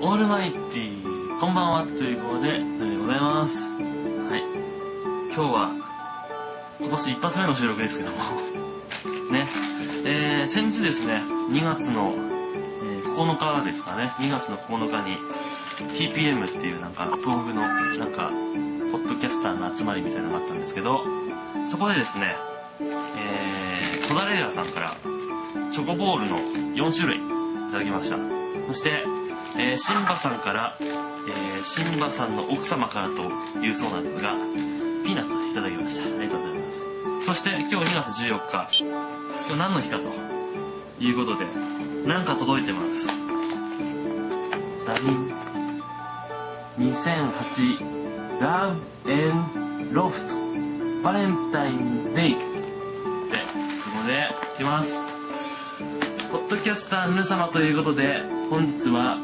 オールマイティー、こんばんは、ということで、でございます。はい。今日は、今年一発目の収録ですけども、ね。えー、先日ですね、2月の、えー9日ですかね、2月の9日に、TPM っていうなんか、東北の、なんか、ポッドキャスターの集まりみたいなのがあったんですけど、そこでですね、えー、コダレーラさんから、チョコボールの4種類いただきました。そして、えー、シンバさんから、えー、シンバさんの奥様からというそうなんですが、ピーナッツいただきました。ありがとうございます。そして、今日2月14日、今日何の日かということで、なんか届いてます。ダリン。2008 Love and Loft バレンタインデイで、そこで、いきます。ポッドキャスターの皆様ということで、本日は、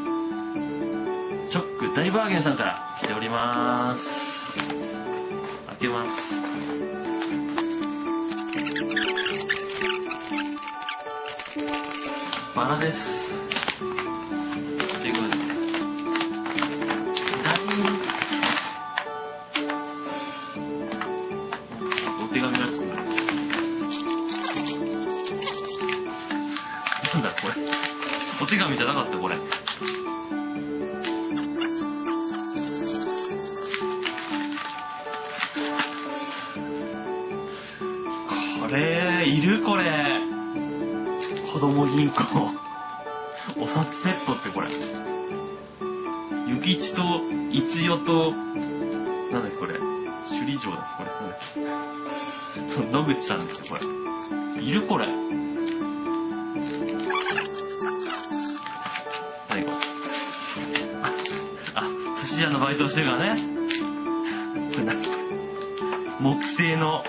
ショック大バーゲンさんから来ております。開けます。バラです。ということで、お手紙らしい。なんだこれ？お手紙じゃなかったこれ。いるこれ。子供銀行。お札セットってこれ。ゆきちと、いつよと、なんだっけこれ。首里城だっけこれ。なんだっけ野口さんですよ、これ。いるこれ。何これ。あ、あ、寿司屋のバイトをしてるからね。これ何木製の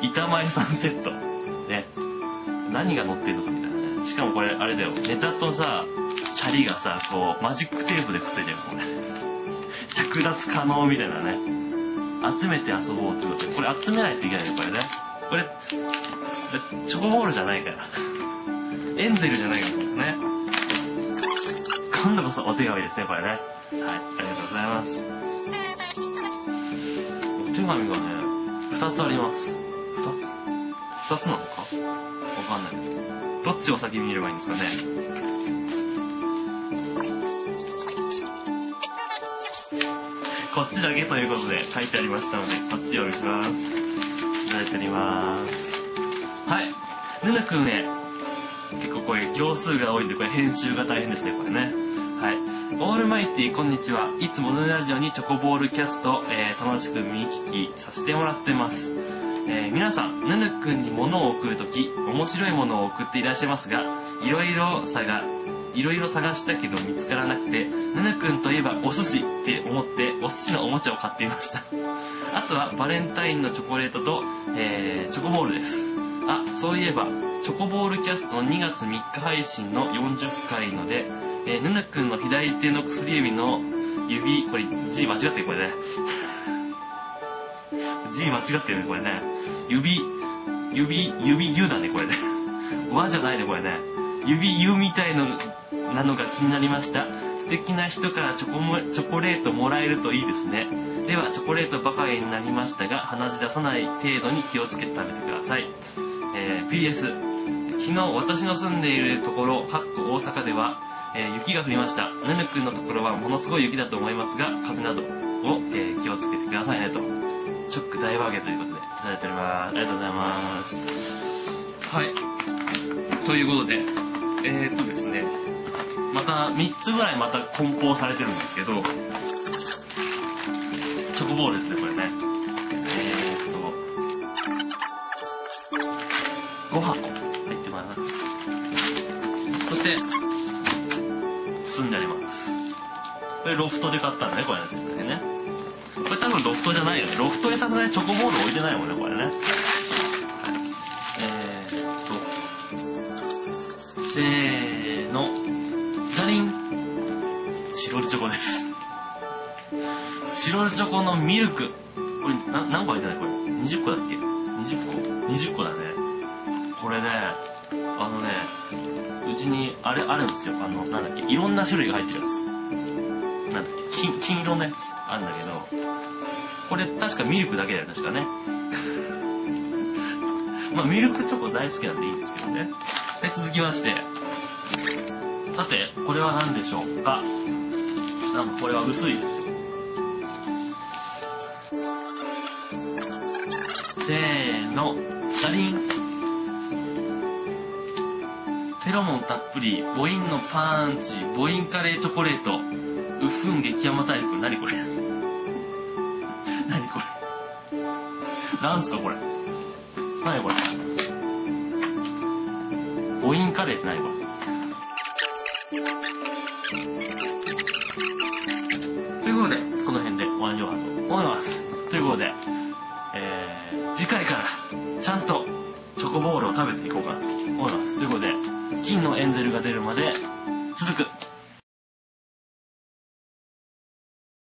板前さんセット。何が乗ってるのかみたいなね。しかもこれ、あれだよ。ネタとさ、シャリがさ、こう、マジックテープでくっついてるこれ。着脱可能みたいなね。集めて遊ぼうってことで。これ集めないといけないね、これね。これ、チョコボールじゃないから。エンゼルじゃないからね。今度こそお手紙ですね、これね。はい、ありがとうございます。お手紙がね、二つあります。二つ二つなのか？わかんないど。っちを先に見ればいいんですかね？こっちだけということで書いてありましたので、こっちを見します。いただいております。はい。ぬぬくんね、結構これ行数が多いんで、これ編集が大変ですね、これね。はい。オールマイティこんにちは。いつものラジオにチョコボールキャスト、えー、楽しく見聞きさせてもらってます。えー皆さん、ぬぬくんに物を送るとき、面白いものを送っていらっしゃいますが、いろいろ探、いろいろ探したけど見つからなくて、ぬぬくんといえばお寿司って思って、お寿司のおもちゃを買っていました。あとはバレンタインのチョコレートと、えー、チョコボールです。あ、そういえば、チョコボールキャストの2月3日配信の40回ので、えー、ぬぬくんの左手の薬指の指、これ字間違ってるこれね。字間違ってるね、これね。指、指、指牛だね、これね。和じゃないね、これね。指湯みたいのなのが気になりました。素敵な人からチョコもチョコレートもらえるといいですね。では、チョコレートばかりになりましたが、鼻血出さない程度に気をつけて食べてください。えー PS、昨日私の住んでいるところ、かっこ大阪では、えー雪が降りました。ぬぬくんのところはものすごい雪だと思いますが、風など、えー気をつけてくださいねと。ショック大バーゲということで、いただいております。ありがとうございます。はい。ということで、えーっとですね、また3つぐらいまた梱包されてるんですけど、チョコボールですね、これね。えーっと、5箱入ってます。そして、包んであります。これロフトで買ったんだね、これね。ねこれ多分ロフトじゃないよね。ロフトにさすがにチョコボール置いてないもんね、これね。はい。えーっと、せーの、ザリン。チロルチョコです。チロルチョコのミルク。これ、な、何個入ってない？これ。20個だっけ ?20 個 ?20 個だね。これね、あのね、うちに、あれ、あるんですよ。あの、なんだっけ、いろんな種類が入ってるやつ。なんだっけ、金金色のやつあるんだけど、これ確かミルクだけだよ、確かね。まあミルクチョコ大好きなんでいいんですけどね。で、続きまして、さて、これは何でしょうか？なんかこれは薄いですよ。せーの、シャリン。フェロモンたっぷり、母音のパンチ、母音カレーチョコレート、ウッフン激甘大陸、何これ？何これ？なんすかこれ？何これ？母音カレーって何これ？ということで、この辺で終わりようかと思います。ということで、えー、次回からちゃんとチョコボールを食べていこうかなと思います。ということで、金のエンゼルが出るまで続く